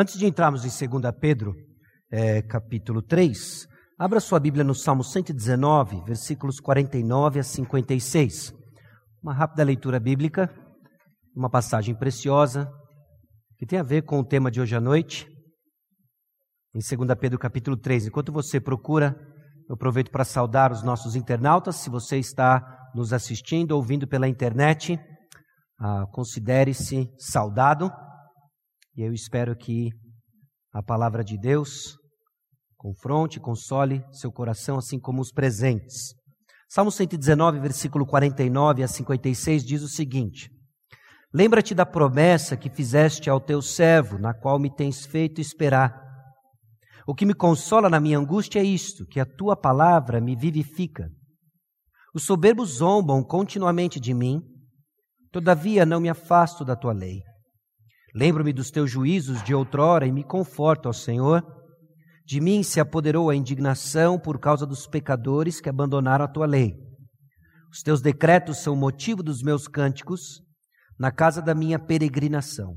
Antes de entrarmos em 2 Pedro, é, capítulo 3, abra sua Bíblia no Salmo 119, versículos 49 a 56. Uma rápida leitura bíblica, uma passagem preciosa, que tem a ver com o tema de hoje à noite, em 2 Pedro capítulo 3. Enquanto você procura, eu aproveito para saudar os nossos internautas. Se você está nos assistindo, ouvindo pela internet, ah, considere-se saudado. E eu espero que a palavra de Deus confronte, console seu coração, assim como os presentes. Salmo 119, versículo 49 a 56 diz o seguinte: Lembra-te da promessa que fizeste ao teu servo, na qual me tens feito esperar. O que me consola na minha angústia é isto, que a tua palavra me vivifica. Os soberbos zombam continuamente de mim, todavia não me afasto da tua lei. Lembro-me dos teus juízos de outrora e me conforto, ó Senhor. De mim se apoderou a indignação por causa dos pecadores que abandonaram a tua lei. Os teus decretos são o motivo dos meus cânticos na casa da minha peregrinação.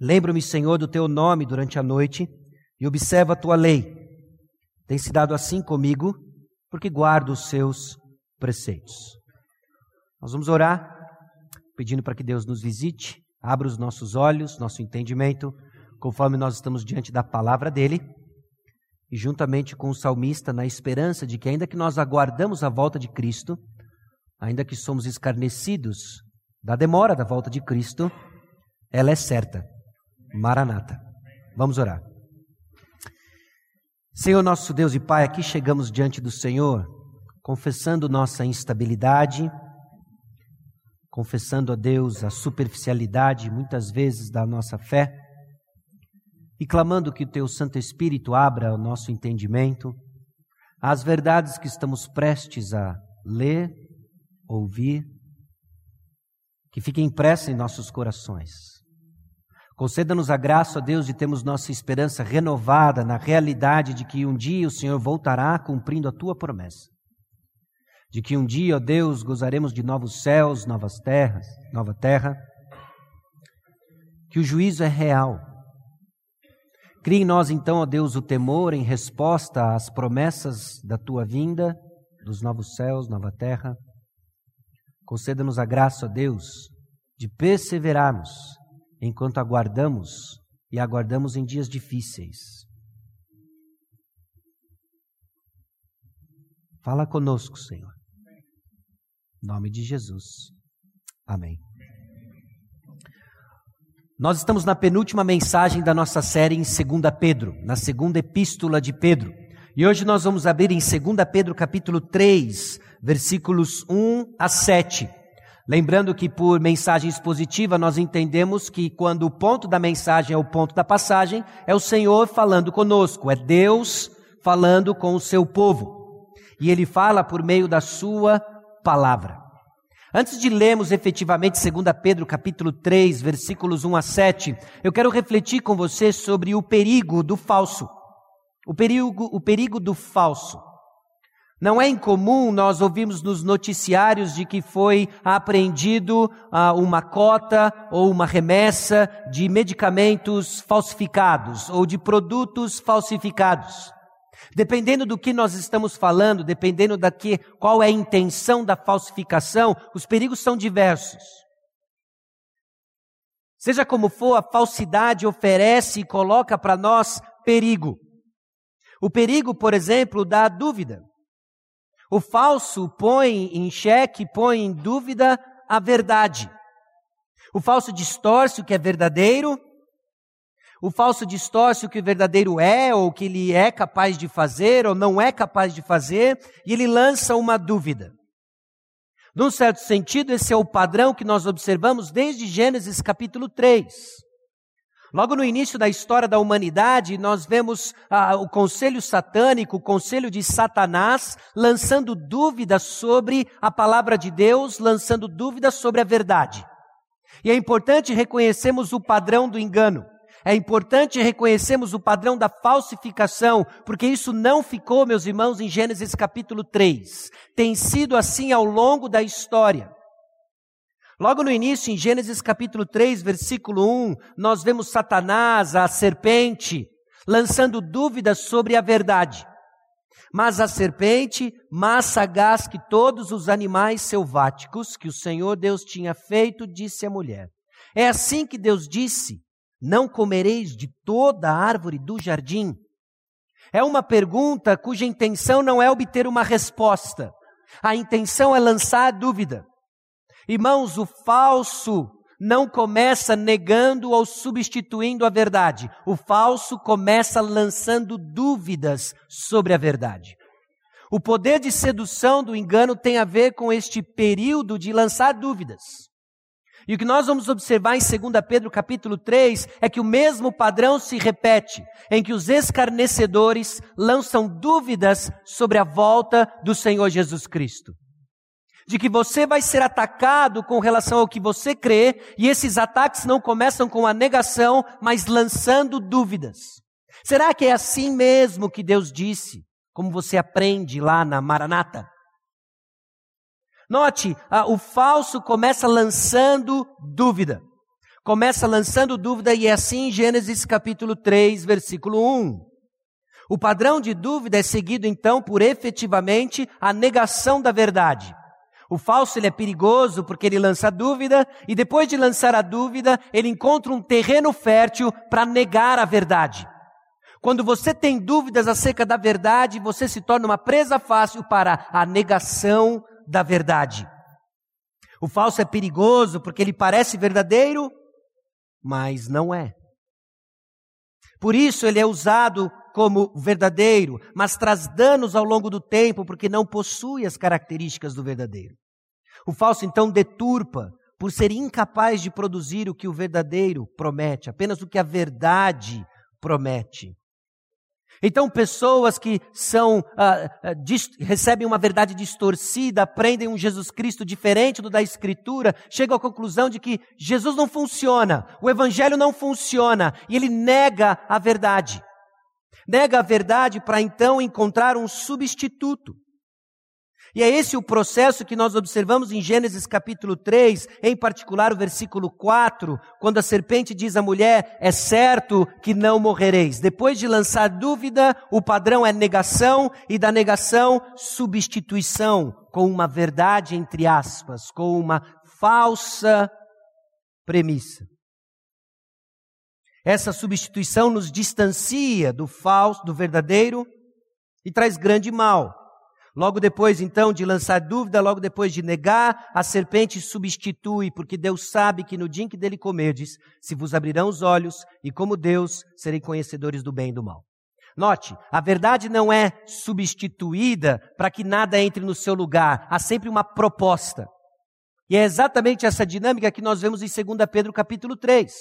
Lembro-me, Senhor, do teu nome durante a noite e observo a tua lei. Tem se dado assim comigo, porque guardo os seus preceitos. Nós vamos orar, pedindo para que Deus nos visite, abra os nossos olhos, nosso entendimento, conforme nós estamos diante da palavra dele, e juntamente com o salmista, na esperança de que, ainda que nós aguardamos a volta de Cristo, ainda que somos escarnecidos da demora da volta de Cristo, ela é certa. Maranata. Vamos orar. Senhor nosso Deus e Pai, aqui chegamos diante do Senhor, confessando nossa instabilidade, confessando a Deus a superficialidade, muitas vezes, da nossa fé, e clamando que o Teu Santo Espírito abra o nosso entendimento às verdades que estamos prestes a ler, ouvir que fique impressa em nossos corações. Conceda-nos a graça, ó Deus, de termos nossa esperança renovada na realidade de que um dia o Senhor voltará cumprindo a tua promessa. De que um dia, ó Deus, gozaremos de novos céus, novas terras, nova terra. Que o juízo é real. Crie em nós, então, ó Deus, o temor em resposta às promessas da tua vinda, dos novos céus, nova terra Conceda-nos a graça, ó Deus, de perseverarmos enquanto aguardamos e aguardamos em dias difíceis. Fala conosco, Senhor. Nome de Jesus. Amém. Nós estamos na penúltima mensagem da nossa série em 2 Pedro, na segunda epístola de Pedro. E hoje nós vamos abrir em 2 Pedro capítulo 3, versículos 1 a 7. Lembrando que por mensagem expositiva nós entendemos que quando o ponto da mensagem é o ponto da passagem, é o Senhor falando conosco, é Deus falando com o seu povo. E ele fala por meio da sua palavra. Antes de lermos efetivamente 2 Pedro capítulo 3, versículos 1 a 7, eu quero refletir com você sobre o perigo do falso. O perigo, o perigo do falso. Não é incomum nós ouvirmos nos noticiários de que foi apreendido ah, uma cota ou uma remessa de medicamentos falsificados ou de produtos falsificados. Dependendo do que nós estamos falando, dependendo da que, qual é a intenção da falsificação, os perigos são diversos. Seja como for, a falsidade oferece e coloca para nós perigo. O perigo, por exemplo, da dúvida. O falso põe em xeque, põe em dúvida a verdade. O falso distorce o que é verdadeiro. O falso distorce o que o verdadeiro é, ou o que ele é capaz de fazer, ou não é capaz de fazer, e ele lança uma dúvida. Num certo sentido, esse é o padrão que nós observamos desde Gênesis capítulo 3. Logo no início da história da humanidade, nós vemos ah, o conselho satânico, o conselho de Satanás, lançando dúvidas sobre a palavra de Deus, lançando dúvidas sobre a verdade. E é importante reconhecermos o padrão do engano. É importante reconhecermos o padrão da falsificação, porque isso não ficou, meus irmãos, em Gênesis capítulo 3. Tem sido assim ao longo da história. Logo no início, em Gênesis capítulo 3, versículo 1, nós vemos Satanás, a serpente, lançando dúvidas sobre a verdade. Mas a serpente, mais sagaz que todos os animais selváticos que o Senhor Deus tinha feito, disse à mulher: É assim que Deus disse: Não comereis de toda a árvore do jardim. É uma pergunta cuja intenção não é obter uma resposta. A intenção é lançar a dúvida. Irmãos, o falso não começa negando ou substituindo a verdade. O falso começa lançando dúvidas sobre a verdade. O poder de sedução do engano tem a ver com este período de lançar dúvidas. E o que nós vamos observar em 2 Pedro capítulo 3 é que o mesmo padrão se repete, em que os escarnecedores lançam dúvidas sobre a volta do Senhor Jesus Cristo de que você vai ser atacado com relação ao que você crê, e esses ataques não começam com a negação, mas lançando dúvidas. Será que é assim mesmo que Deus disse, como você aprende lá na Maranata? Note, o falso começa lançando dúvida. Começa lançando dúvida, e é assim em Gênesis capítulo 3, versículo 1. O padrão de dúvida é seguido então por efetivamente a negação da verdade. O falso ele é perigoso porque ele lança dúvida e depois de lançar a dúvida, ele encontra um terreno fértil para negar a verdade. Quando você tem dúvidas acerca da verdade, você se torna uma presa fácil para a negação da verdade. O falso é perigoso porque ele parece verdadeiro, mas não é. Por isso ele é usado como verdadeiro, mas traz danos ao longo do tempo porque não possui as características do verdadeiro. O falso então deturpa por ser incapaz de produzir o que o verdadeiro promete, apenas o que a verdade promete. Então, pessoas que são ah, ah recebem uma verdade distorcida, aprendem um Jesus Cristo diferente do da Escritura, chegam à conclusão de que Jesus não funciona, o Evangelho não funciona, e ele nega a verdade. Nega a verdade para então encontrar um substituto. E é esse o processo que nós observamos em Gênesis capítulo 3, em particular o versículo 4, quando a serpente diz à mulher: É certo que não morrereis. Depois de lançar dúvida, o padrão é negação, e da negação, substituição, com uma verdade, entre aspas, com uma falsa premissa. Essa substituição nos distancia do falso, do verdadeiro, e traz grande mal. Logo depois, então, de lançar dúvida, logo depois de negar, a serpente substitui, porque Deus sabe que no dia em que dele comerdes, se vos abrirão os olhos, e como Deus, serei conhecedores do bem e do mal. Note, a verdade não é substituída para que nada entre no seu lugar, há sempre uma proposta. E é exatamente essa dinâmica que nós vemos em 2 Pedro capítulo 3.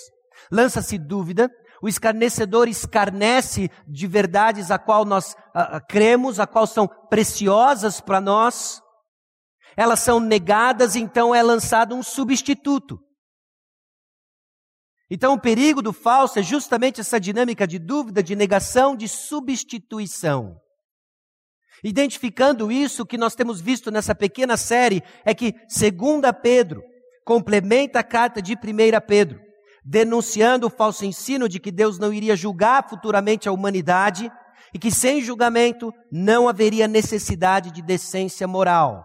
Lança-se dúvida, o escarnecedor escarnece de verdades a qual nós uh, cremos, a qual são preciosas para nós. Elas são negadas, então é lançado um substituto. Então, o perigo do falso é justamente essa dinâmica de dúvida, de negação, de substituição. Identificando isso, o que nós temos visto nessa pequena série é que, segunda Pedro, complementa a carta de 1 Pedro denunciando o falso ensino de que Deus não iria julgar futuramente a humanidade e que sem julgamento não haveria necessidade de decência moral.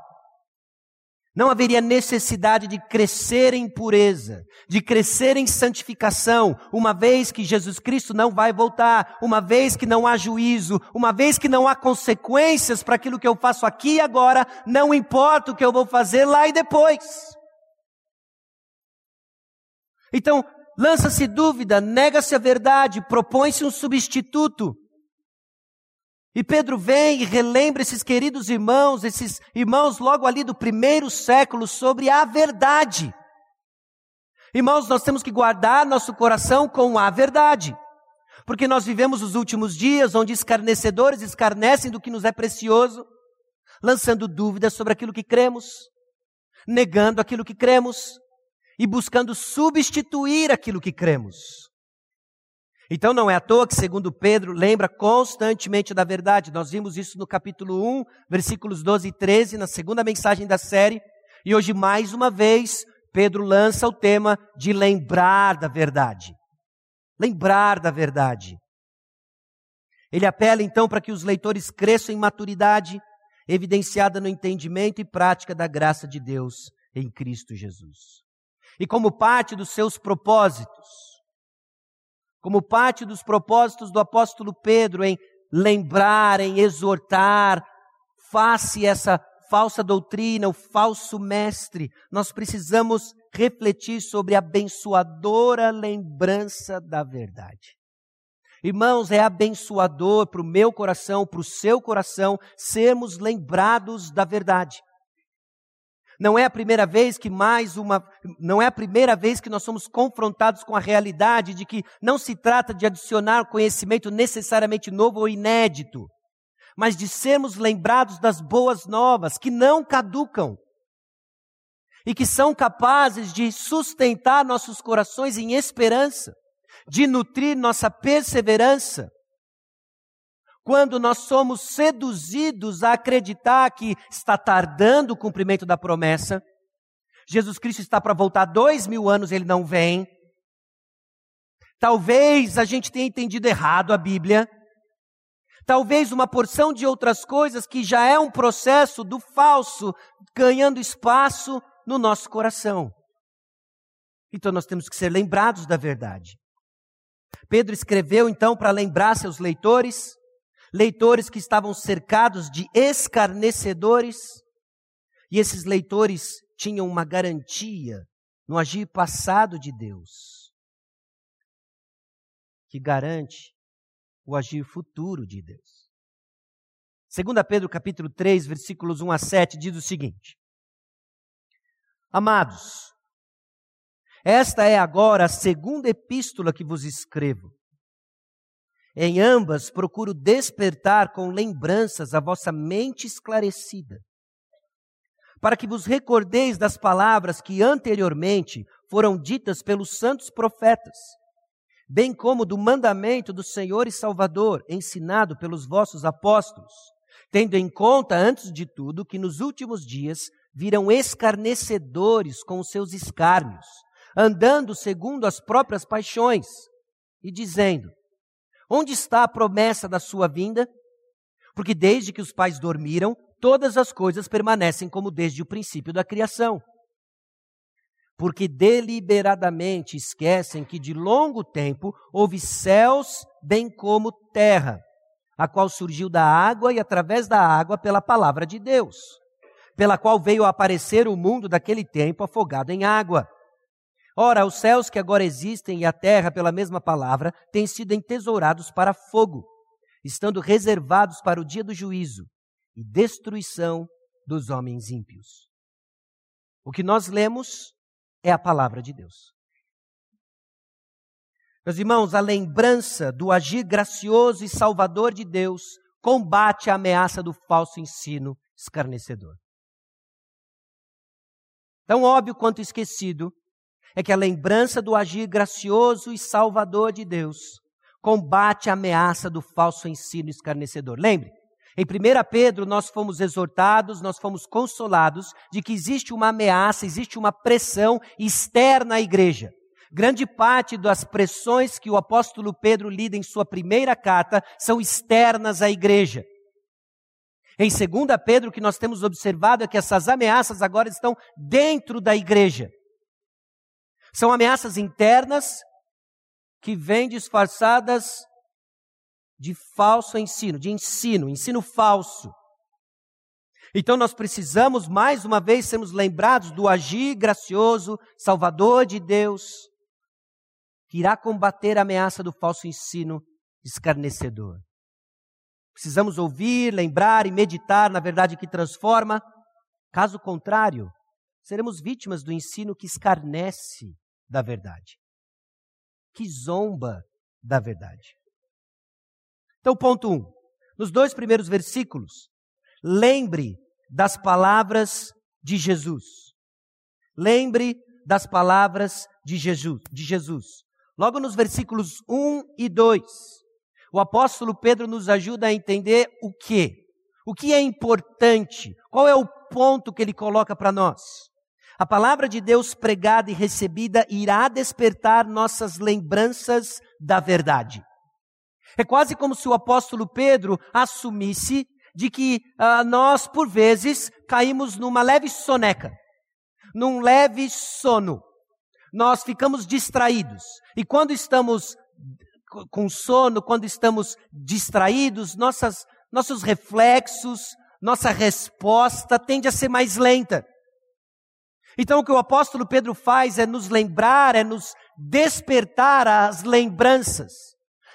Não haveria necessidade de crescer em pureza, de crescer em santificação, uma vez que Jesus Cristo não vai voltar, uma vez que não há juízo, uma vez que não há consequências para aquilo que eu faço aqui e agora, não importa o que eu vou fazer lá e depois. Então, lança-se dúvida, nega-se a verdade, propõe-se um substituto. E Pedro vem e relembra esses queridos irmãos, esses irmãos logo ali do primeiro século, sobre a verdade. Irmãos, nós temos que guardar nosso coração com a verdade. Porque nós vivemos os últimos dias onde escarnecedores escarnecem do que nos é precioso, lançando dúvidas sobre aquilo que cremos, negando aquilo que cremos, e buscando substituir aquilo que cremos. Então não é à toa que, segundo Pedro, lembra constantemente da verdade. Nós vimos isso no capítulo 1, versículos 12 e 13, na segunda mensagem da série. E hoje, mais uma vez, Pedro lança o tema de lembrar da verdade. Lembrar da verdade. Ele apela então para que os leitores cresçam em maturidade, evidenciada no entendimento e prática da graça de Deus em Cristo Jesus. E como parte dos seus propósitos, como parte dos propósitos do apóstolo Pedro em lembrar, em exortar, face essa falsa doutrina, o falso mestre, nós precisamos refletir sobre a abençoadora lembrança da verdade. Irmãos, é abençoador para o meu coração, para o seu coração, sermos lembrados da verdade. Não é a primeira vez que mais uma, não é a primeira vez que nós somos confrontados com a realidade de que não se trata de adicionar conhecimento necessariamente novo ou inédito, mas de sermos lembrados das boas novas que não caducam e que são capazes de sustentar nossos corações em esperança, de nutrir nossa perseverança quando nós somos seduzidos a acreditar que está tardando o cumprimento da promessa, Jesus Cristo está para voltar dois mil anos, ele não vem. Talvez a gente tenha entendido errado a Bíblia. Talvez uma porção de outras coisas que já é um processo do falso ganhando espaço no nosso coração. Então nós temos que ser lembrados da verdade. Pedro escreveu então para lembrar seus leitores leitores que estavam cercados de escarnecedores, e esses leitores tinham uma garantia no agir passado de Deus, que garante o agir futuro de Deus. 2 Pedro capítulo 3, versículos 1 a 7 diz o seguinte: Amados, esta é agora a segunda epístola que vos escrevo. Em ambas procuro despertar com lembranças a vossa mente esclarecida, para que vos recordeis das palavras que anteriormente foram ditas pelos santos profetas, bem como do mandamento do Senhor e Salvador, ensinado pelos vossos apóstolos, tendo em conta, antes de tudo, que nos últimos dias virão escarnecedores com os seus escárnios, andando segundo as próprias paixões, e dizendo: Onde está a promessa da sua vinda? Porque desde que os pais dormiram, todas as coisas permanecem como desde o princípio da criação. Porque deliberadamente esquecem que de longo tempo houve céus, bem como terra, a qual surgiu da água e através da água pela palavra de Deus, pela qual veio a aparecer o mundo daquele tempo afogado em água Ora, os céus que agora existem e a terra, pela mesma palavra, têm sido entesourados para fogo, estando reservados para o dia do juízo e destruição dos homens ímpios. O que nós lemos é a palavra de Deus. Meus irmãos, a lembrança do agir gracioso e salvador de Deus combate a ameaça do falso ensino escarnecedor. Tão óbvio quanto esquecido é que a lembrança do agir gracioso e salvador de Deus combate a ameaça do falso ensino escarnecedor. Lembre, em 1 Pedro nós fomos exortados, nós fomos consolados de que existe uma ameaça, existe uma pressão externa à igreja. Grande parte das pressões que o apóstolo Pedro lida em sua primeira carta são externas à igreja. Em 2 Pedro, o que nós temos observado é que essas ameaças agora estão dentro da igreja. São ameaças internas que vêm disfarçadas de falso ensino, de ensino, ensino falso. Então nós precisamos mais uma vez sermos lembrados do agir gracioso, salvador de Deus, que irá combater a ameaça do falso ensino escarnecedor. Precisamos ouvir, lembrar e meditar na verdade que transforma. Caso contrário, seremos vítimas do ensino que escarnece da verdade, que zomba da verdade. Então, ponto 1. Um, nos dois primeiros versículos, lembre das palavras de Jesus. Lembre das palavras de Jesus, de Jesus. Logo nos versículos 1 e 2, o apóstolo Pedro nos ajuda a entender o que? O que é importante? Qual é o ponto que ele coloca para nós? A palavra de Deus pregada e recebida irá despertar nossas lembranças da verdade. É quase como se o apóstolo Pedro assumisse de que uh, nós, por vezes, caímos numa leve soneca, num leve sono. Nós ficamos distraídos. E quando estamos com sono, quando estamos distraídos, nossas, nossos reflexos, nossa resposta tende a ser mais lenta. Então, o que o apóstolo Pedro faz é nos lembrar, é nos despertar as lembranças,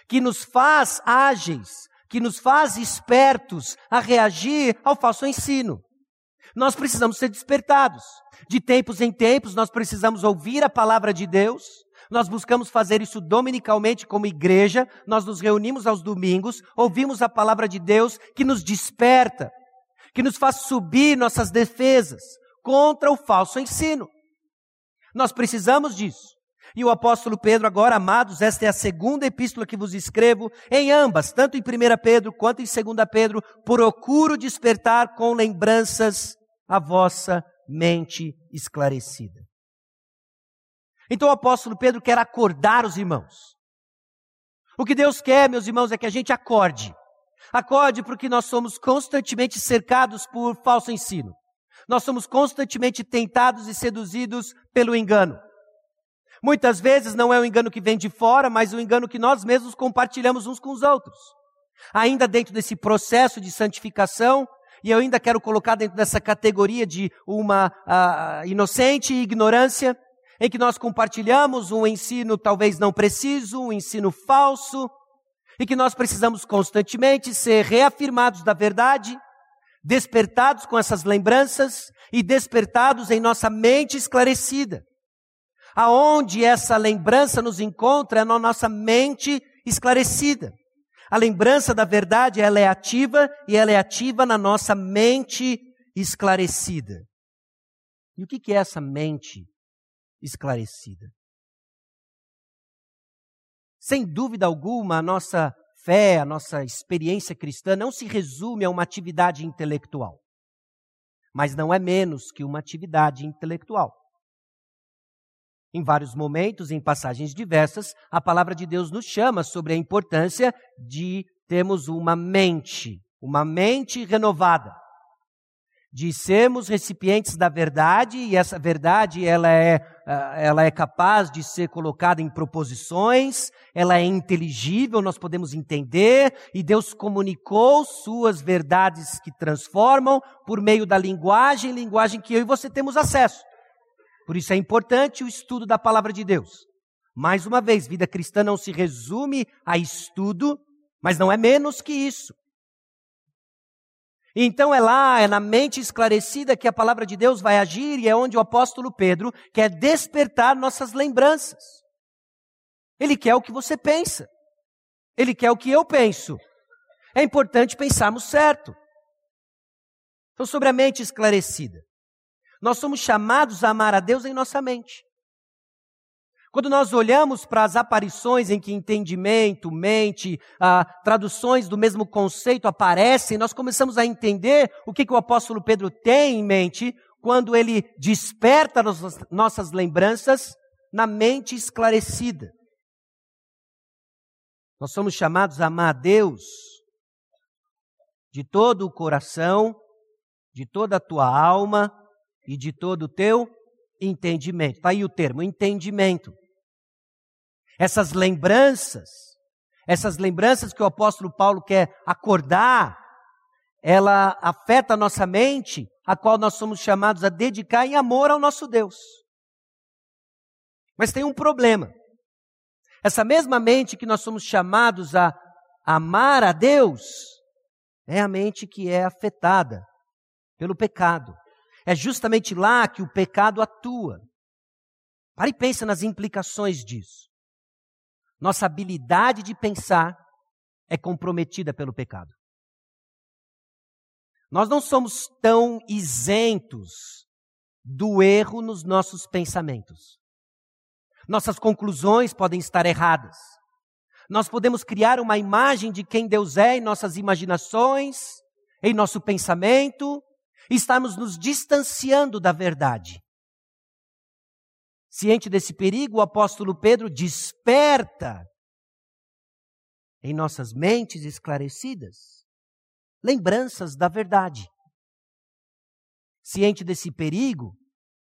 que nos faz ágeis, que nos faz espertos a reagir ao falso ensino. Nós precisamos ser despertados. De tempos em tempos, nós precisamos ouvir a palavra de Deus. Nós buscamos fazer isso dominicalmente como igreja. Nós nos reunimos aos domingos, ouvimos a palavra de Deus que nos desperta, que nos faz subir nossas defesas contra o falso ensino. Nós precisamos disso. E o apóstolo Pedro, agora, amados, esta é a segunda epístola que vos escrevo, em ambas, tanto em 1 Pedro quanto em 2 Pedro, procuro despertar com lembranças a vossa mente esclarecida. Então o apóstolo Pedro quer acordar os irmãos. O que Deus quer, meus irmãos, é que a gente acorde. Acorde porque nós somos constantemente cercados por falso ensino. Nós somos constantemente tentados e seduzidos pelo engano. Muitas vezes não é o engano que vem de fora, mas o engano que nós mesmos compartilhamos uns com os outros. Ainda dentro desse processo de santificação, e eu ainda quero colocar dentro dessa categoria de uma uh, inocente ignorância, em que nós compartilhamos um ensino talvez não preciso, um ensino falso, e que nós precisamos constantemente ser reafirmados da verdade, despertados com essas lembranças e despertados em nossa mente esclarecida. Aonde essa lembrança nos encontra é na nossa mente esclarecida. A lembrança da verdade, ela é ativa e ela é ativa na nossa mente esclarecida. E o que é essa mente esclarecida? Sem dúvida alguma, a nossa fé, a nossa experiência cristã não se resume a uma atividade intelectual, mas não é menos que uma atividade intelectual. Em vários momentos, em passagens diversas, a palavra de Deus nos chama sobre a importância de termos uma mente, uma mente renovada, de sermos recipientes da verdade e essa verdade ela é, ah, ela é capaz de ser colocada em proposições, ela é inteligível, nós podemos entender e Deus comunicou suas verdades que transformam por meio da linguagem, linguagem que eu e você temos acesso. Por isso é importante o estudo da palavra de Deus. Mais uma vez, vida cristã não se resume a estudo, mas não é menos que isso. Então é lá, é na mente esclarecida que a palavra de Deus vai agir e é onde o apóstolo Pedro quer despertar nossas lembranças. Ele quer o que você pensa. Ele quer o que eu penso. É importante pensarmos certo. Então, sobre a mente esclarecida. Nós somos chamados a amar a Deus em nossa mente. Quando nós olhamos para as aparições em que entendimento, mente, ah, traduções do mesmo conceito aparecem, nós começamos a entender o que, que o apóstolo Pedro tem em mente quando ele desperta nossas, nossas lembranças na mente esclarecida. Nós somos chamados a amar a Deus de todo o coração, de toda a tua alma, e de todo o teu entendimento. Está aí o termo, entendimento. Essas lembranças, essas lembranças que o apóstolo Paulo quer acordar, ela afeta a nossa mente, a qual nós somos chamados a dedicar em amor ao nosso Deus. Mas tem um problema. Essa mesma mente que nós somos chamados a amar a Deus, é a mente que é afetada pelo pecado. É justamente lá que o pecado atua. Pare e pense nas implicações disso. Nossa habilidade de pensar é comprometida pelo pecado. Nós não somos tão isentos do erro nos nossos pensamentos. Nossas conclusões podem estar erradas. Nós podemos criar uma imagem de quem Deus é em nossas imaginações, em nosso pensamento, estamos nos distanciando da verdade. Ciente desse perigo, o apóstolo Pedro desperta em nossas mentes esclarecidas lembranças da verdade. Ciente desse perigo,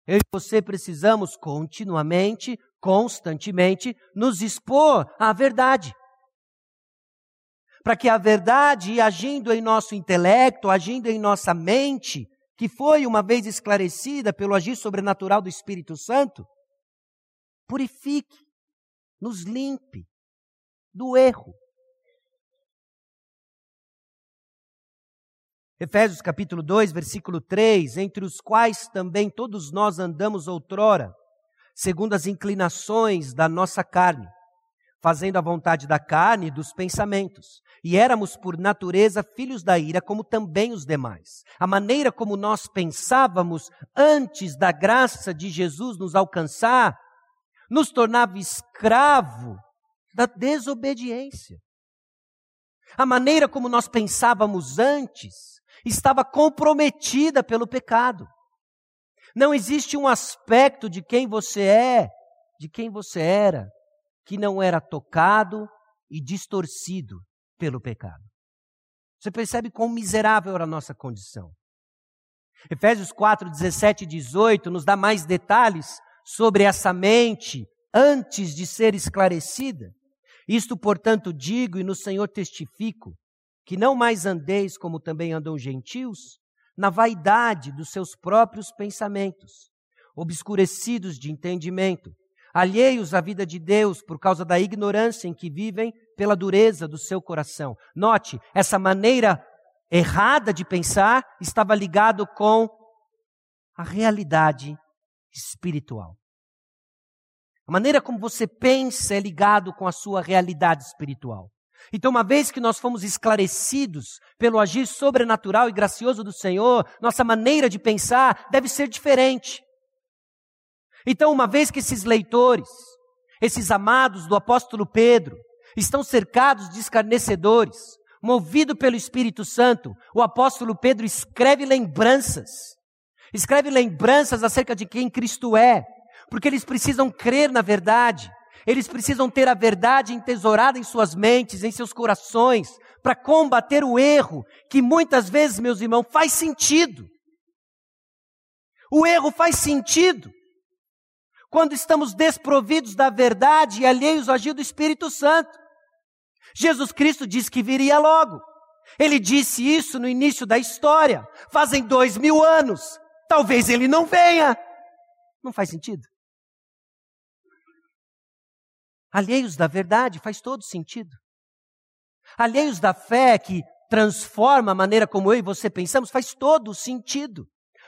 eu e você precisamos continuamente, constantemente, nos expor à verdade. Para que a verdade, agindo em nosso intelecto, agindo em nossa mente, que foi uma vez esclarecida pelo agir sobrenatural do Espírito Santo, purifique, nos limpe do erro. Efésios capítulo 2, versículo 3, entre os quais também todos nós andamos outrora, segundo as inclinações da nossa carne, fazendo a vontade da carne e dos pensamentos. E éramos, por natureza, filhos da ira, como também os demais. A maneira como nós pensávamos antes da graça de Jesus nos alcançar, nos tornava escravo da desobediência. A maneira como nós pensávamos antes estava comprometida pelo pecado. Não existe um aspecto de quem você é, de quem você era, que não era tocado e distorcido pelo pecado. Você percebe quão miserável era a nossa condição. Efésios 4, 17 e 18 nos dá mais detalhes sobre essa mente antes de ser esclarecida. Isto, portanto, digo e no Senhor testifico, que não mais andeis como também andam os gentios, na vaidade dos seus próprios pensamentos, obscurecidos de entendimento, alheios à vida de Deus por causa da ignorância em que vivem pela dureza do seu coração. Note, essa maneira errada de pensar estava ligado com a realidade espiritual. A maneira como você pensa é ligado com a sua realidade espiritual. Então, uma vez que nós fomos esclarecidos pelo agir sobrenatural e gracioso do Senhor, nossa maneira de pensar deve ser diferente. Então, uma vez que esses leitores, esses amados do apóstolo Pedro, estão cercados de escarnecedores, movido pelo Espírito Santo, o apóstolo Pedro escreve lembranças. Escreve lembranças acerca de quem Cristo é, porque eles precisam crer na verdade. Eles precisam ter a verdade entesourada em suas mentes, em seus corações, para combater o erro, que muitas vezes, meus irmãos, faz sentido. O erro faz sentido quando estamos desprovidos da verdade e alheios ao agir do Espírito Santo. Jesus Cristo disse que viria logo. Ele disse isso no início da história, fazem dois mil anos. Talvez ele não venha. Não faz sentido. Alheios da verdade faz todo sentido. Alheios da fé que transforma a maneira como eu e você pensamos faz todo sentido.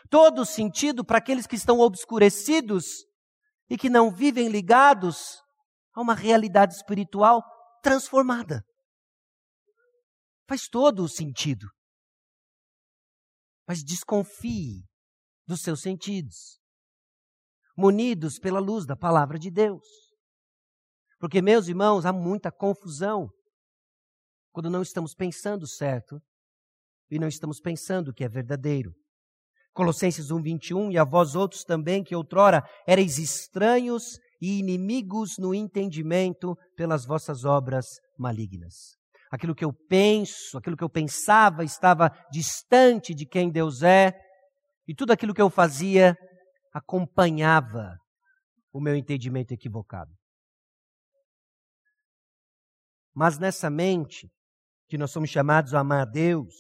Todo sentido para aqueles que estão obscurecidos e que não vivem ligados a uma realidade espiritual transformada. Faz todo o sentido. Mas desconfie dos seus sentidos, munidos pela luz da palavra de Deus. Porque, meus irmãos, há muita confusão quando não estamos pensando certo e não estamos pensando o que é verdadeiro. Colossenses 1, 21, e a vós outros também, que outrora erais estranhos e inimigos no entendimento pelas vossas obras malignas. Aquilo que eu penso, aquilo que eu pensava estava distante de quem Deus é, e tudo aquilo que eu fazia acompanhava o meu entendimento equivocado. Mas nessa mente, que nós somos chamados a amar a Deus,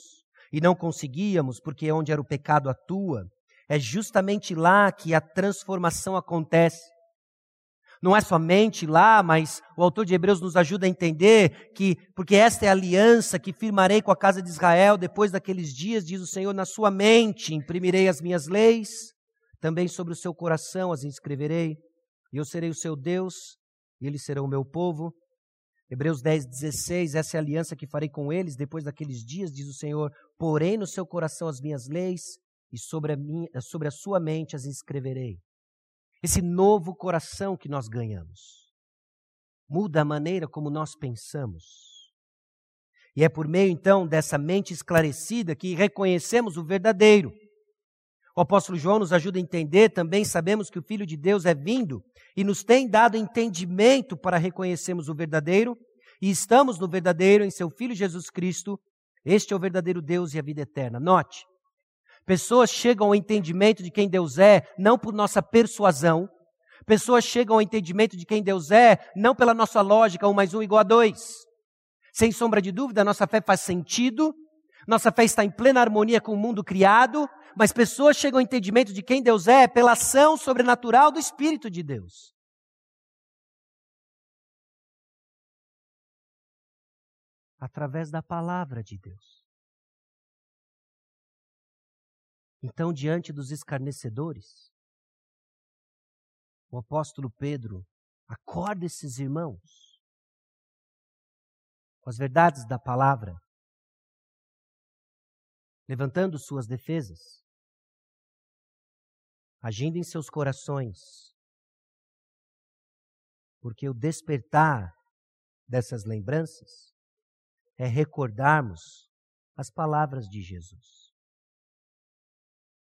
e não conseguíamos, porque onde era o pecado atua, é justamente lá que a transformação acontece. Não é somente lá, mas o autor de Hebreus nos ajuda a entender que, porque esta é a aliança que firmarei com a casa de Israel depois daqueles dias, diz o Senhor, na sua mente imprimirei as minhas leis, também sobre o seu coração as inscreverei, e eu serei o seu Deus, e eles serão o meu povo. Hebreus 10, 16, essa é a aliança que farei com eles depois daqueles dias, diz o Senhor, porém no seu coração as minhas leis, e sobre a, minha, sobre a sua mente as inscreverei. Esse novo coração que nós ganhamos muda a maneira como nós pensamos. E é por meio então dessa mente esclarecida que reconhecemos o verdadeiro. O apóstolo João nos ajuda a entender também, sabemos que o Filho de Deus é vindo e nos tem dado entendimento para reconhecermos o verdadeiro e estamos no verdadeiro em seu Filho Jesus Cristo. Este é o verdadeiro Deus e a vida eterna. Note, pessoas chegam ao entendimento de quem Deus é não por nossa persuasão, pessoas chegam ao entendimento de quem Deus é não pela nossa lógica, um mais um igual a dois. Sem sombra de dúvida, nossa fé faz sentido, nossa fé está em plena harmonia com o mundo criado, mas pessoas chegam ao entendimento de quem Deus é pela ação sobrenatural do Espírito de Deus. Através da palavra de Deus. Então, diante dos escarnecedores, o apóstolo Pedro acorda esses irmãos com as verdades da palavra levantando suas defesas, agindo em seus corações, porque o despertar dessas lembranças é recordarmos as palavras de Jesus.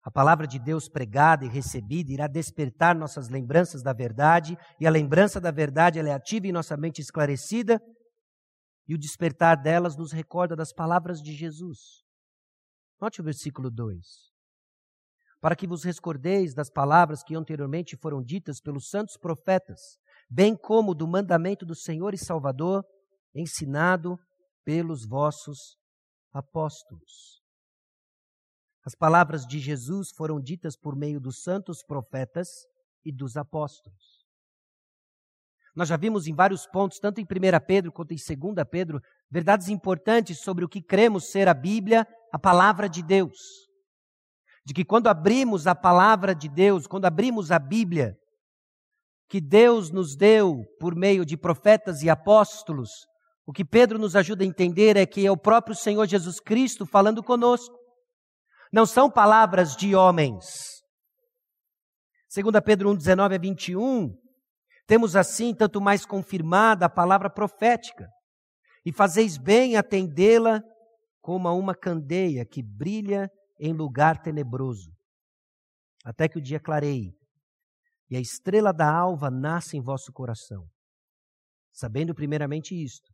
A palavra de Deus pregada e recebida irá despertar nossas lembranças da verdade, e a lembrança da verdade é ativa em nossa mente esclarecida, e o despertar delas nos recorda das palavras de Jesus. Note o versículo 2. Para que vos recordeis das palavras que anteriormente foram ditas pelos santos profetas, bem como do mandamento do Senhor e Salvador, ensinado pelos vossos apóstolos. As palavras de Jesus foram ditas por meio dos santos profetas e dos apóstolos. Nós já vimos em vários pontos, tanto em 1 Pedro quanto em 2 Pedro, verdades importantes sobre o que cremos ser a Bíblia a palavra de Deus. De que quando abrimos a palavra de Deus, quando abrimos a Bíblia, que Deus nos deu por meio de profetas e apóstolos, o que Pedro nos ajuda a entender é que é o próprio Senhor Jesus Cristo falando conosco. Não são palavras de homens. 2 Pedro 1, 19 a 21, temos assim tanto mais confirmada a palavra profética, e fazeis bem atendê-la como a uma candeia que brilha em lugar tenebroso, até que o dia clareie e a estrela da alva nasce em vosso coração. Sabendo primeiramente isto,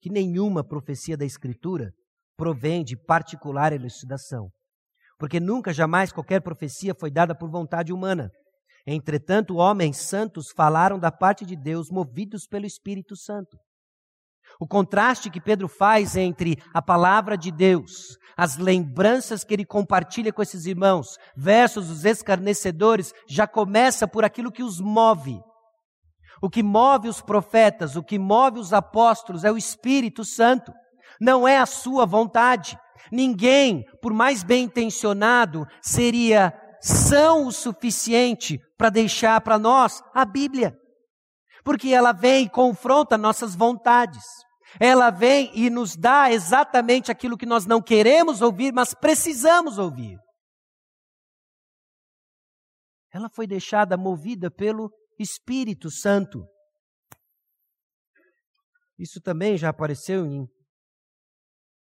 que nenhuma profecia da Escritura provém de particular elucidação, porque nunca jamais qualquer profecia foi dada por vontade humana. Entretanto, homens santos falaram da parte de Deus, movidos pelo Espírito Santo. O contraste que Pedro faz entre a palavra de Deus, as lembranças que ele compartilha com esses irmãos, versus os escarnecedores, já começa por aquilo que os move. O que move os profetas, o que move os apóstolos é o Espírito Santo, não é a sua vontade. Ninguém, por mais bem intencionado, seria são o suficiente para deixar para nós a Bíblia porque ela vem e confronta nossas vontades. Ela vem e nos dá exatamente aquilo que nós não queremos ouvir, mas precisamos ouvir. Ela foi deixada movida pelo Espírito Santo. Isso também já apareceu em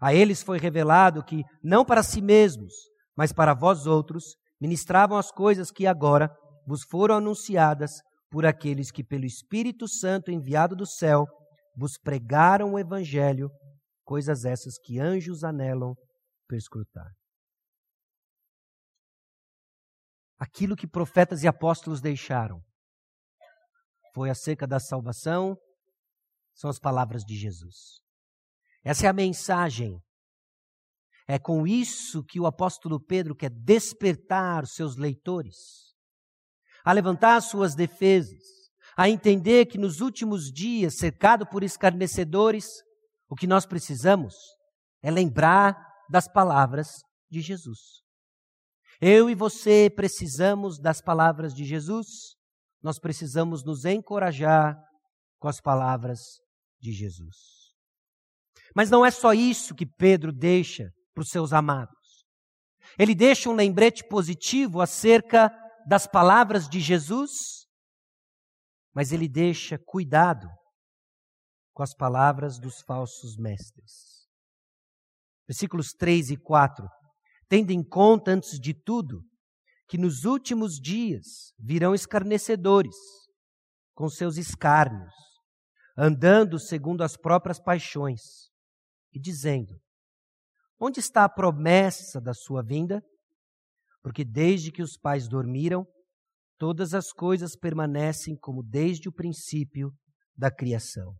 A eles foi revelado que, não para si mesmos, mas para vós outros, ministravam as coisas que agora vos foram anunciadas por aqueles que, pelo Espírito Santo enviado do céu, vos pregaram o Evangelho, coisas essas que anjos anelam perscrutar. Aquilo que profetas e apóstolos deixaram foi acerca da salvação, são as palavras de Jesus. Essa é a mensagem. É com isso que o apóstolo Pedro quer despertar seus leitores a levantar suas defesas, a entender que nos últimos dias, cercado por escarnecedores, o que nós precisamos é lembrar das palavras de Jesus. Eu e você precisamos das palavras de Jesus, nós precisamos nos encorajar com as palavras de Jesus. Mas não é só isso que Pedro deixa para os seus amados. Ele deixa um lembrete positivo acerca das palavras de Jesus, mas ele deixa cuidado com as palavras dos falsos mestres. Versículos 3 e 4. Tendo em conta, antes de tudo, que nos últimos dias virão escarnecedores, com seus escárnios, andando segundo as próprias paixões, e dizendo: Onde está a promessa da sua vinda? Porque desde que os pais dormiram, todas as coisas permanecem como desde o princípio da criação.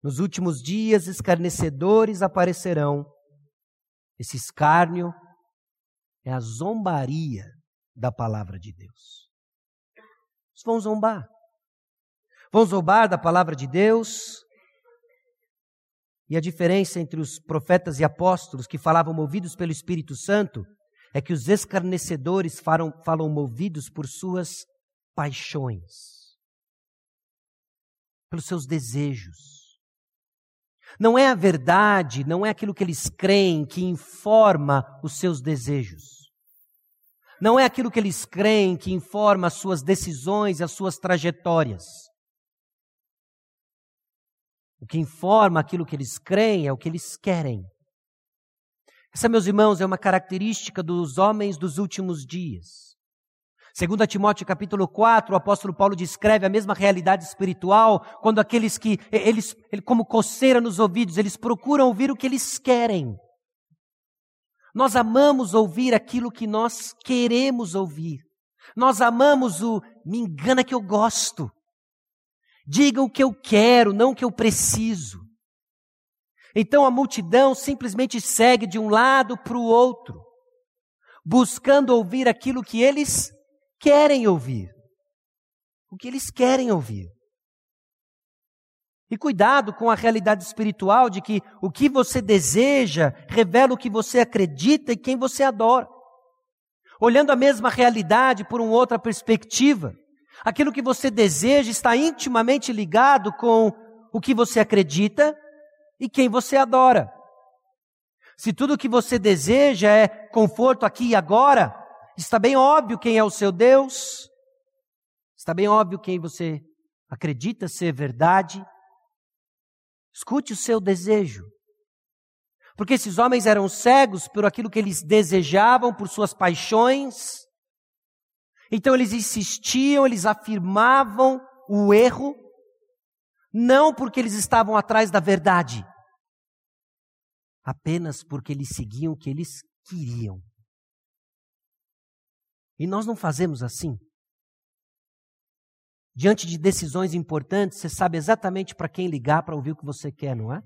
Nos últimos dias, escarnecedores aparecerão. Esse escárnio é a zombaria da palavra de Deus. Vão zombar. Vão zombar da palavra de Deus, e a diferença entre os profetas e apóstolos que falavam movidos pelo Espírito Santo é que os escarnecedores falam, falam movidos por suas paixões, pelos seus desejos. Não é a verdade, não é aquilo que eles creem que informa os seus desejos. Não é aquilo que eles creem que informa as suas decisões e as suas trajetórias. O que informa aquilo que eles creem é o que eles querem. Essa, meus irmãos, é uma característica dos homens dos últimos dias. Segundo Timóteo capítulo 4, o apóstolo Paulo descreve a mesma realidade espiritual, quando aqueles que, eles, como coceira nos ouvidos, eles procuram ouvir o que eles querem. Nós amamos ouvir aquilo que nós queremos ouvir. Nós amamos o me engana que eu gosto. Diga o que eu quero, não o que eu preciso. Então a multidão simplesmente segue de um lado para o outro, buscando ouvir aquilo que eles querem ouvir. O que eles querem ouvir. E cuidado com a realidade espiritual de que o que você deseja revela o que você acredita e quem você adora. Olhando a mesma realidade por uma outra perspectiva. Aquilo que você deseja está intimamente ligado com o que você acredita e quem você adora. Se tudo o que você deseja é conforto aqui e agora, está bem óbvio quem é o seu Deus, está bem óbvio quem você acredita ser verdade. Escute o seu desejo. Porque esses homens eram cegos por aquilo que eles desejavam, por suas paixões, então eles insistiam, eles afirmavam o erro, não porque eles estavam atrás da verdade, apenas porque eles seguiam o que eles queriam. E nós não fazemos assim. Diante de decisões importantes, você sabe exatamente para quem ligar para ouvir o que você quer, não é?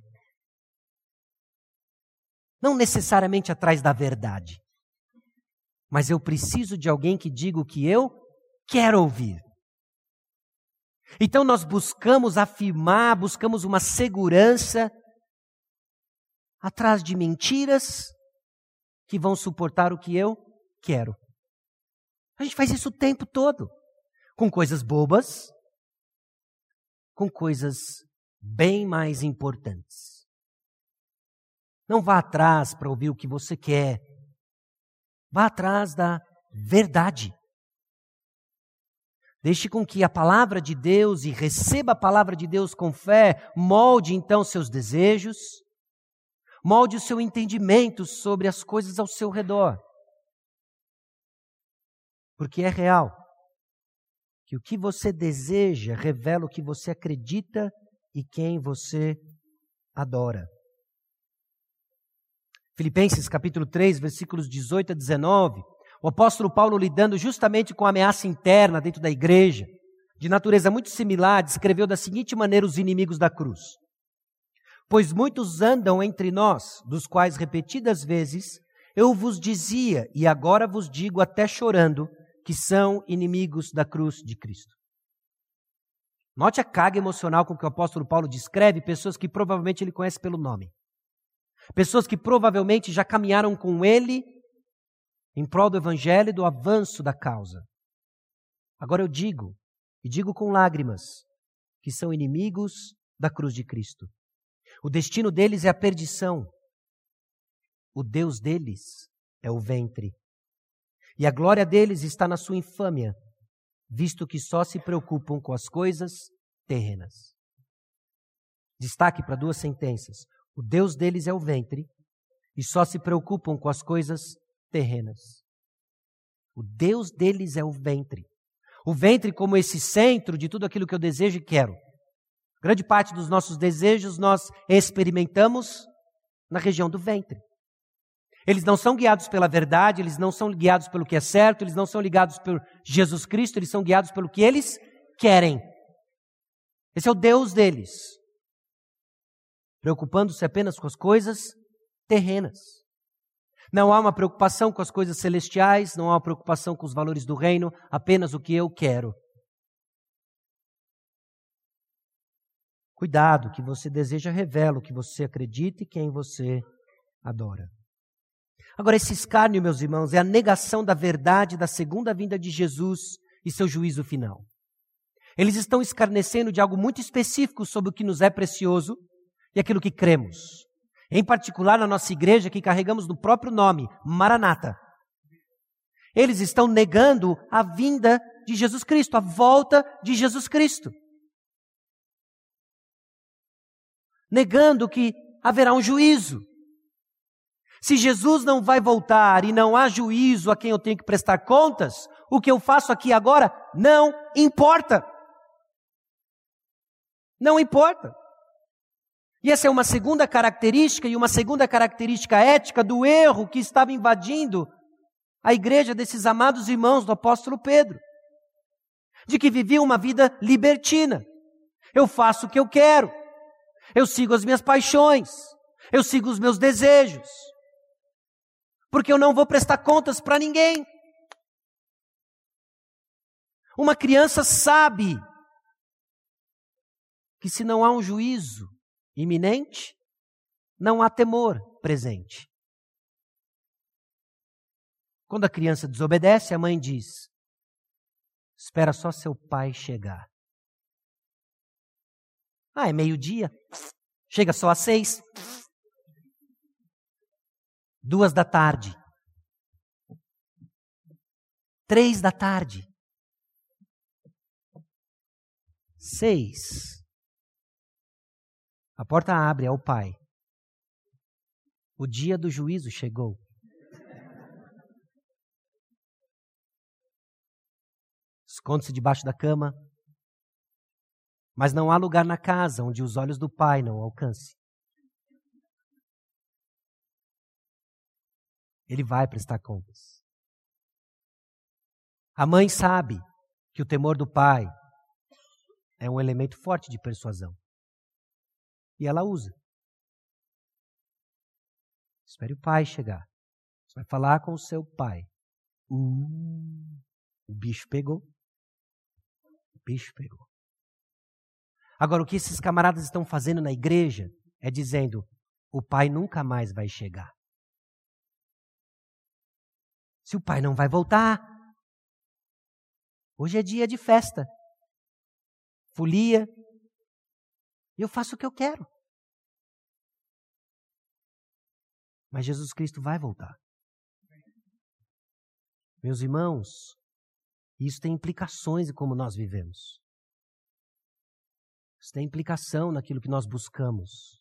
Não necessariamente atrás da verdade mas eu preciso de alguém que diga o que eu quero ouvir. Então nós buscamos afirmar, buscamos uma segurança atrás de mentiras que vão suportar o que eu quero. A gente faz isso o tempo todo, com coisas bobas, com coisas bem mais importantes. Não vá atrás para ouvir o que você quer, Vá atrás da verdade. Deixe com que a palavra de Deus e receba a palavra de Deus com fé, molde então seus desejos, molde o seu entendimento sobre as coisas ao seu redor. Porque é real que o que você deseja revela o que você acredita e quem você adora. Filipenses capítulo 3, versículos 18 a 19, o apóstolo Paulo lidando justamente com a ameaça interna dentro da igreja, de natureza muito similar, descreveu da seguinte maneira os inimigos da cruz: Pois muitos andam entre nós, dos quais repetidas vezes eu vos dizia, e agora vos digo até chorando, que são inimigos da cruz de Cristo. Note a carga emocional com que o apóstolo Paulo descreve pessoas que provavelmente ele conhece pelo nome. Pessoas que provavelmente já caminharam com ele em prol do Evangelho e do avanço da causa. Agora eu digo, e digo com lágrimas, que são inimigos da cruz de Cristo. O destino deles é a perdição. O Deus deles é o ventre. E a glória deles está na sua infâmia, visto que só se preocupam com as coisas terrenas. Destaque para duas sentenças. O Deus deles é o ventre e só se preocupam com as coisas terrenas. O Deus deles é o ventre. O ventre como esse centro de tudo aquilo que eu desejo e quero. Grande parte dos nossos desejos nós experimentamos na região do ventre. Eles não são guiados pela verdade, eles não são guiados pelo que é certo, eles não são ligados por Jesus Cristo, eles são guiados pelo que eles querem. Esse é o Deus deles. Preocupando-se apenas com as coisas terrenas. Não há uma preocupação com as coisas celestiais, não há uma preocupação com os valores do reino, apenas o que eu quero. Cuidado, o que você deseja revela o que você acredita e quem você adora. Agora, esse escárnio, meus irmãos, é a negação da verdade da segunda vinda de Jesus e seu juízo final. Eles estão escarnecendo de algo muito específico sobre o que nos é precioso e aquilo que cremos. Em particular, na nossa igreja, que carregamos no próprio nome, Maranata. Eles estão negando a vinda de Jesus Cristo, a volta de Jesus Cristo. Negando que haverá um juízo. Se Jesus não vai voltar e não há juízo a quem eu tenho que prestar contas, o que eu faço aqui agora não importa. Não importa. E essa é uma segunda característica e uma segunda característica ética do erro que estava invadindo a igreja desses amados irmãos do apóstolo Pedro. De que viviam uma vida libertina. Eu faço o que eu quero. Eu sigo as minhas paixões. Eu sigo os meus desejos porque eu não vou prestar contas para ninguém. Uma criança sabe que se não há um juízo iminente, não há temor presente. Quando a criança desobedece, a mãe diz: Espera só seu pai chegar. Ah, é meio-dia. Chega só às seis. Duas da tarde. Três da tarde. Seis. A porta abre, é o pai. O dia do juízo chegou. Esconde-se debaixo da cama. Mas não há lugar na casa onde os olhos do pai não alcancem. ele vai prestar contas. A mãe sabe que o temor do pai é um elemento forte de persuasão. E ela usa. Espere o pai chegar. Você vai falar com o seu pai. Uh, o bicho pegou. O bicho pegou. Agora, o que esses camaradas estão fazendo na igreja é dizendo: o pai nunca mais vai chegar. Se o pai não vai voltar, hoje é dia de festa, folia, e eu faço o que eu quero. Mas Jesus Cristo vai voltar. Meus irmãos, isso tem implicações em como nós vivemos. Isso tem implicação naquilo que nós buscamos.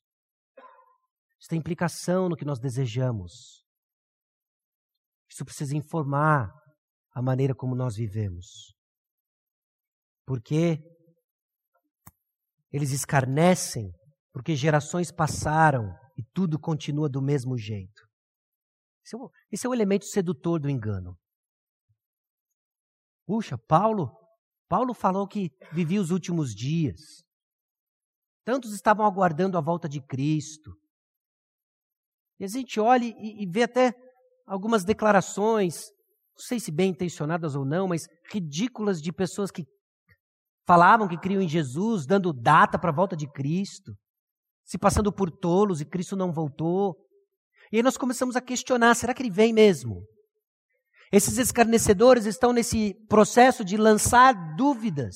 Isso tem implicação no que nós desejamos. Isso precisa informar a maneira como nós vivemos. Porque eles escarnecem, porque gerações passaram e tudo continua do mesmo jeito. Esse é o, esse é o elemento sedutor do engano. Puxa, Paulo, Paulo falou que vivia os últimos dias. Tantos estavam aguardando a volta de Cristo. E a gente olha e, e vê até algumas declarações, não sei se bem intencionadas ou não, mas ridículas de pessoas que falavam que criam em Jesus, dando data para a volta de Cristo, se passando por tolos e Cristo não voltou. E aí nós começamos a questionar: será que ele vem mesmo? Esses escarnecedores estão nesse processo de lançar dúvidas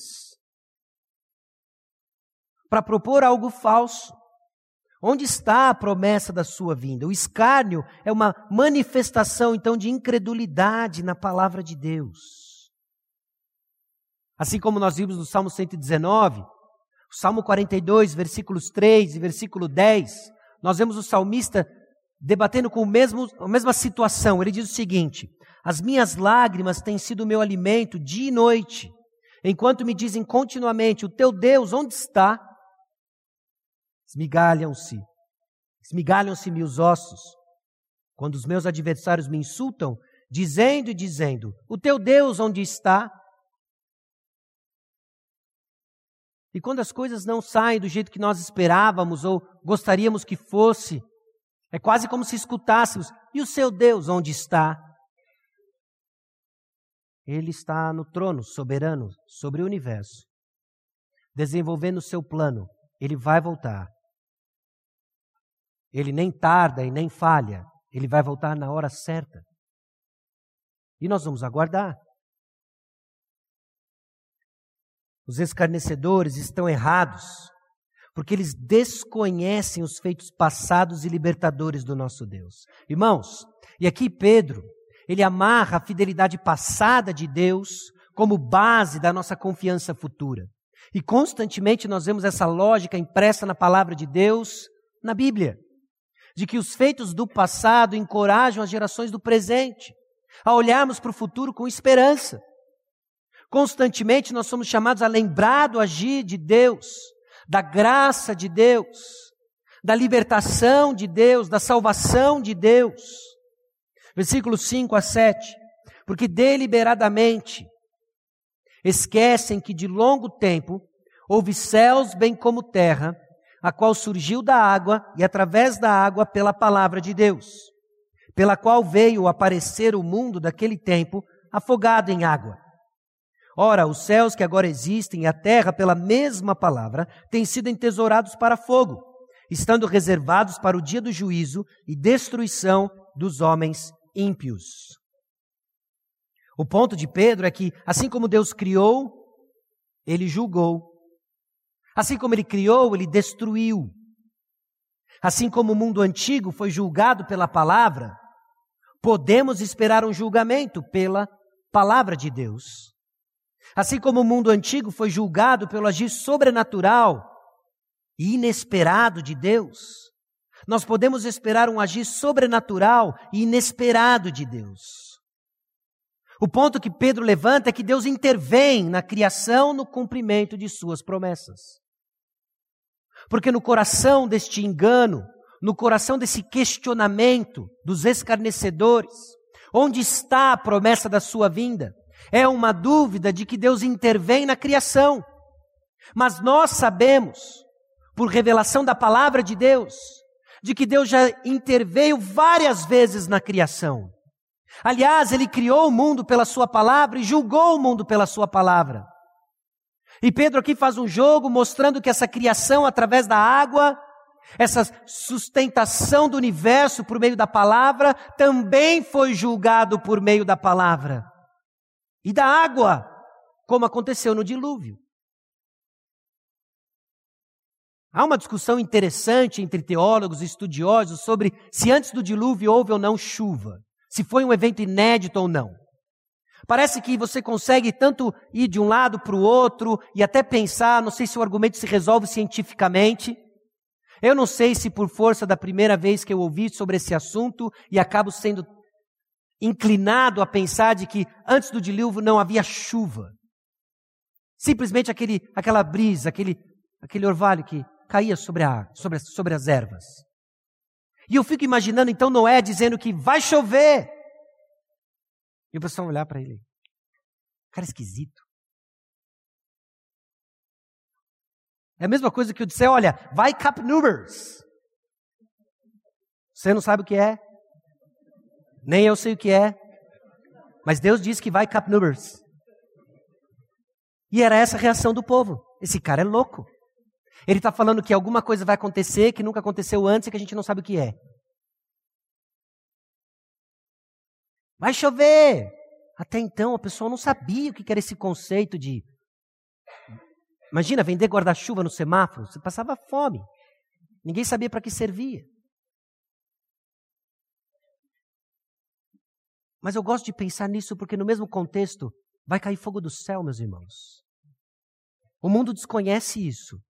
para propor algo falso. Onde está a promessa da sua vinda? O escárnio é uma manifestação, então, de incredulidade na palavra de Deus. Assim como nós vimos no Salmo 119, o Salmo 42, versículos 3 e versículo 10, nós vemos o salmista debatendo com o mesmo, a mesma situação. Ele diz o seguinte: As minhas lágrimas têm sido o meu alimento dia e noite, enquanto me dizem continuamente: O teu Deus, onde está? Esmigalham-se, esmigalham-se-me os ossos, quando os meus adversários me insultam, dizendo e dizendo: O teu Deus onde está? E quando as coisas não saem do jeito que nós esperávamos ou gostaríamos que fosse, é quase como se escutássemos: E o seu Deus onde está? Ele está no trono soberano sobre o universo, desenvolvendo o seu plano. Ele vai voltar. Ele nem tarda e nem falha. Ele vai voltar na hora certa. E nós vamos aguardar. Os escarnecedores estão errados, porque eles desconhecem os feitos passados e libertadores do nosso Deus. Irmãos, e aqui Pedro, ele amarra a fidelidade passada de Deus como base da nossa confiança futura. E constantemente nós vemos essa lógica impressa na palavra de Deus na Bíblia de que os feitos do passado encorajam as gerações do presente a olharmos para o futuro com esperança. Constantemente nós somos chamados a lembrar do agir de Deus, da graça de Deus, da libertação de Deus, da salvação de Deus. Versículos 5 a 7. Porque deliberadamente esquecem que de longo tempo houve céus bem como terra, a qual surgiu da água e através da água pela palavra de Deus, pela qual veio aparecer o mundo daquele tempo afogado em água. Ora, os céus que agora existem e a terra, pela mesma palavra, têm sido entesourados para fogo, estando reservados para o dia do juízo e destruição dos homens ímpios. O ponto de Pedro é que, assim como Deus criou, ele julgou Assim como ele criou, ele destruiu. Assim como o mundo antigo foi julgado pela palavra, podemos esperar um julgamento pela palavra de Deus. Assim como o mundo antigo foi julgado pelo agir sobrenatural e inesperado de Deus, nós podemos esperar um agir sobrenatural e inesperado de Deus. O ponto que Pedro levanta é que Deus intervém na criação, no cumprimento de suas promessas. Porque no coração deste engano, no coração desse questionamento dos escarnecedores, onde está a promessa da sua vinda? É uma dúvida de que Deus intervém na criação. Mas nós sabemos, por revelação da palavra de Deus, de que Deus já interveio várias vezes na criação. Aliás, ele criou o mundo pela sua palavra e julgou o mundo pela sua palavra. E Pedro aqui faz um jogo mostrando que essa criação através da água, essa sustentação do universo por meio da palavra, também foi julgado por meio da palavra. E da água, como aconteceu no dilúvio. Há uma discussão interessante entre teólogos e estudiosos sobre se antes do dilúvio houve ou não chuva, se foi um evento inédito ou não. Parece que você consegue tanto ir de um lado para o outro e até pensar, não sei se o argumento se resolve cientificamente. Eu não sei se por força da primeira vez que eu ouvi sobre esse assunto e acabo sendo inclinado a pensar de que antes do dilúvio não havia chuva. Simplesmente aquele, aquela brisa, aquele, aquele orvalho que caía sobre, a, sobre, sobre as ervas. E eu fico imaginando então Noé dizendo que vai chover. E o pessoal olhar para ele. Cara esquisito. É a mesma coisa que eu disser, olha, vai Cap Nubers. Você não sabe o que é. Nem eu sei o que é. Mas Deus disse que vai Cap Nubers. E era essa a reação do povo. Esse cara é louco. Ele está falando que alguma coisa vai acontecer que nunca aconteceu antes e que a gente não sabe o que é. Vai chover. Até então a pessoa não sabia o que era esse conceito de. Imagina vender guarda-chuva no semáforo, você passava fome. Ninguém sabia para que servia. Mas eu gosto de pensar nisso porque, no mesmo contexto, vai cair fogo do céu, meus irmãos. O mundo desconhece isso.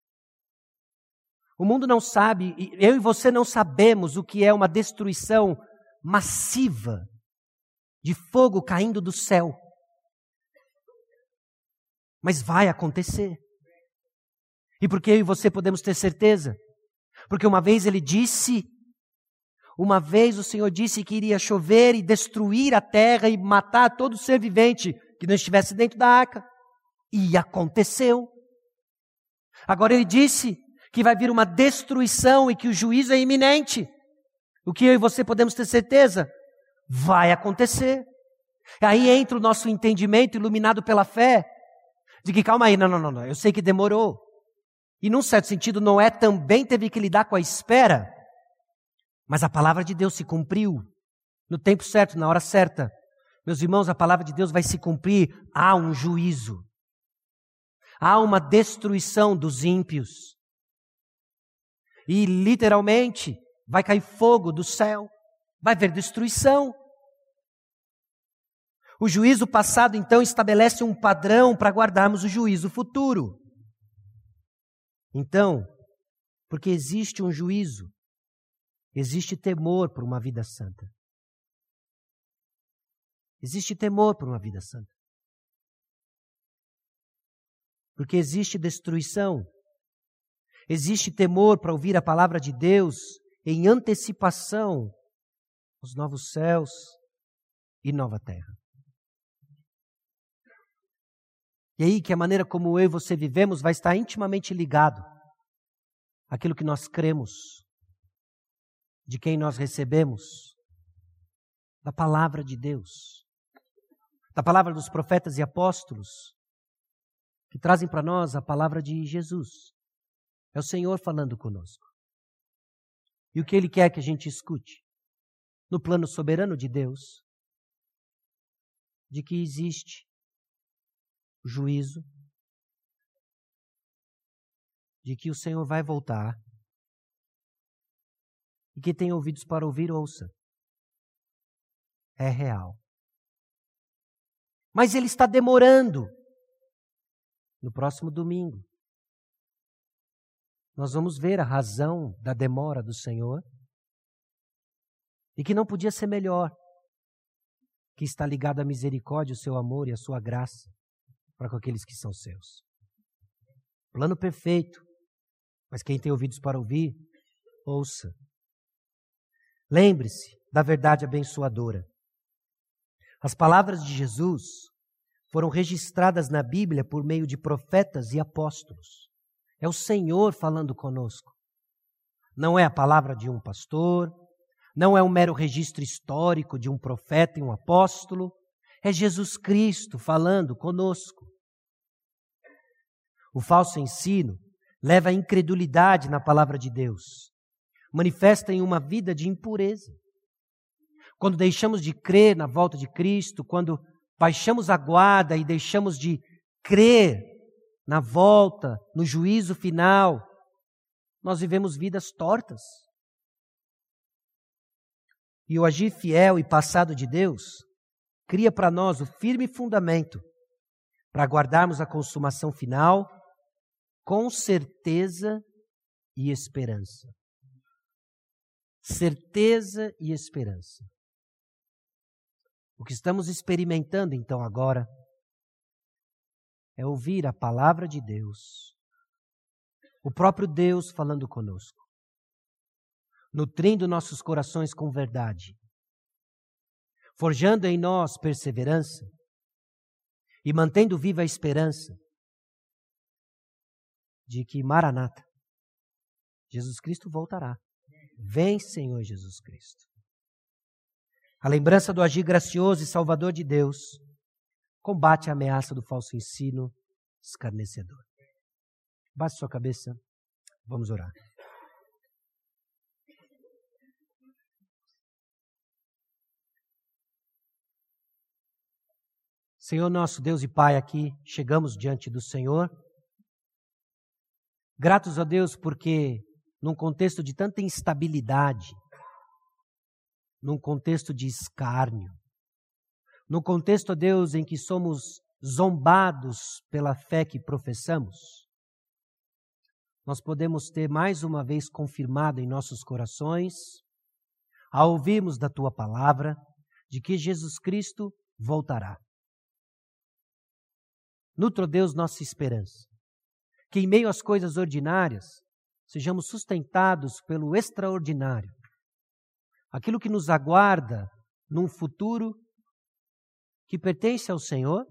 O mundo não sabe, eu e você não sabemos o que é uma destruição massiva de fogo caindo do céu. Mas vai acontecer. E por que eu e você podemos ter certeza? Porque uma vez ele disse, uma vez o Senhor disse que iria chover e destruir a terra e matar todo ser vivente que não estivesse dentro da arca. E aconteceu. Agora ele disse que vai vir uma destruição e que o juízo é iminente. O que eu e você podemos ter certeza? Vai acontecer. Aí entra o nosso entendimento iluminado pela fé, de que calma aí, não, não, não, não, eu sei que demorou. E num certo sentido, Noé também teve que lidar com a espera, mas a palavra de Deus se cumpriu no tempo certo, na hora certa. Meus irmãos, a palavra de Deus vai se cumprir, há um juízo, há uma destruição dos ímpios. E literalmente vai cair fogo do céu, vai haver destruição. O juízo passado, então, estabelece um padrão para guardarmos o juízo futuro. Então, porque existe um juízo, existe temor por uma vida santa. Existe temor por uma vida santa. Porque existe destruição, Existe temor para ouvir a palavra de Deus em antecipação aos novos céus e nova terra. E aí que a maneira como eu e você vivemos vai estar intimamente ligado àquilo que nós cremos, de quem nós recebemos, da palavra de Deus, da palavra dos profetas e apóstolos, que trazem para nós a palavra de Jesus. É o Senhor falando conosco. E o que Ele quer que a gente escute? No plano soberano de Deus, de que existe o juízo, de que o Senhor vai voltar, e que tem ouvidos para ouvir, ouça. É real. Mas ele está demorando. No próximo domingo, nós vamos ver a razão da demora do Senhor e que não podia ser melhor, que está ligado à misericórdia, o seu amor e a sua graça para com aqueles que são seus. Plano perfeito, mas quem tem ouvidos para ouvir, ouça. Lembre-se da verdade abençoadora. As palavras de Jesus foram registradas na Bíblia por meio de profetas e apóstolos. É o Senhor falando conosco. Não é a palavra de um pastor, não é um mero registro histórico de um profeta e um apóstolo, é Jesus Cristo falando conosco. O falso ensino leva à incredulidade na palavra de Deus, manifesta em uma vida de impureza. Quando deixamos de crer na volta de Cristo, quando baixamos a guarda e deixamos de crer na volta, no juízo final, nós vivemos vidas tortas. E o agir fiel e passado de Deus cria para nós o firme fundamento para guardarmos a consumação final com certeza e esperança. Certeza e esperança. O que estamos experimentando então agora é ouvir a palavra de Deus, o próprio Deus falando conosco, nutrindo nossos corações com verdade, forjando em nós perseverança e mantendo viva a esperança de que Maranata, Jesus Cristo voltará. Vem, Senhor Jesus Cristo. A lembrança do agir gracioso e salvador de Deus combate a ameaça do falso ensino escarnecedor. Baixe sua cabeça, vamos orar. Senhor nosso Deus e Pai, aqui chegamos diante do Senhor. Gratos a Deus porque, num contexto de tanta instabilidade, num contexto de escárnio, num contexto, a Deus, em que somos zombados pela fé que professamos, nós podemos ter mais uma vez confirmado em nossos corações, ao ouvirmos da tua palavra, de que Jesus Cristo voltará. Nutra, Deus, nossa esperança. Que em meio às coisas ordinárias, sejamos sustentados pelo extraordinário. Aquilo que nos aguarda num futuro que pertence ao Senhor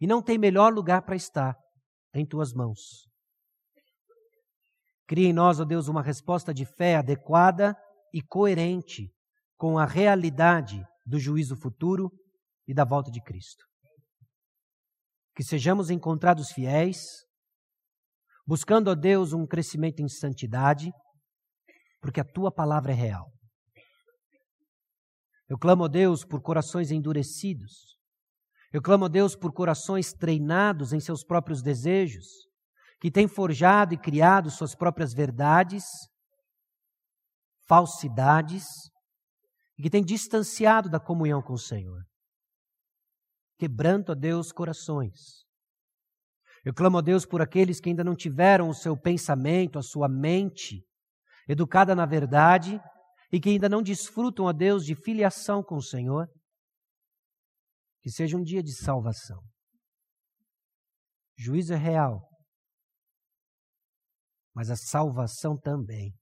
e não tem melhor lugar para estar em tuas mãos. Cria em nós, ó Deus, uma resposta de fé adequada e coerente com a realidade do juízo futuro e da volta de Cristo que sejamos encontrados fiéis, buscando a Deus um crescimento em santidade, porque a tua palavra é real. Eu clamo a Deus por corações endurecidos. Eu clamo a Deus por corações treinados em seus próprios desejos, que têm forjado e criado suas próprias verdades, falsidades, e que têm distanciado da comunhão com o Senhor quebranto a Deus corações. Eu clamo a Deus por aqueles que ainda não tiveram o seu pensamento, a sua mente educada na verdade e que ainda não desfrutam a Deus de filiação com o Senhor. Que seja um dia de salvação. Juízo é real, mas a salvação também.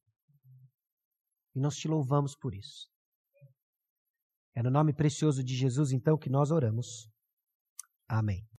E nós te louvamos por isso. É no nome precioso de Jesus, então, que nós oramos. Amém.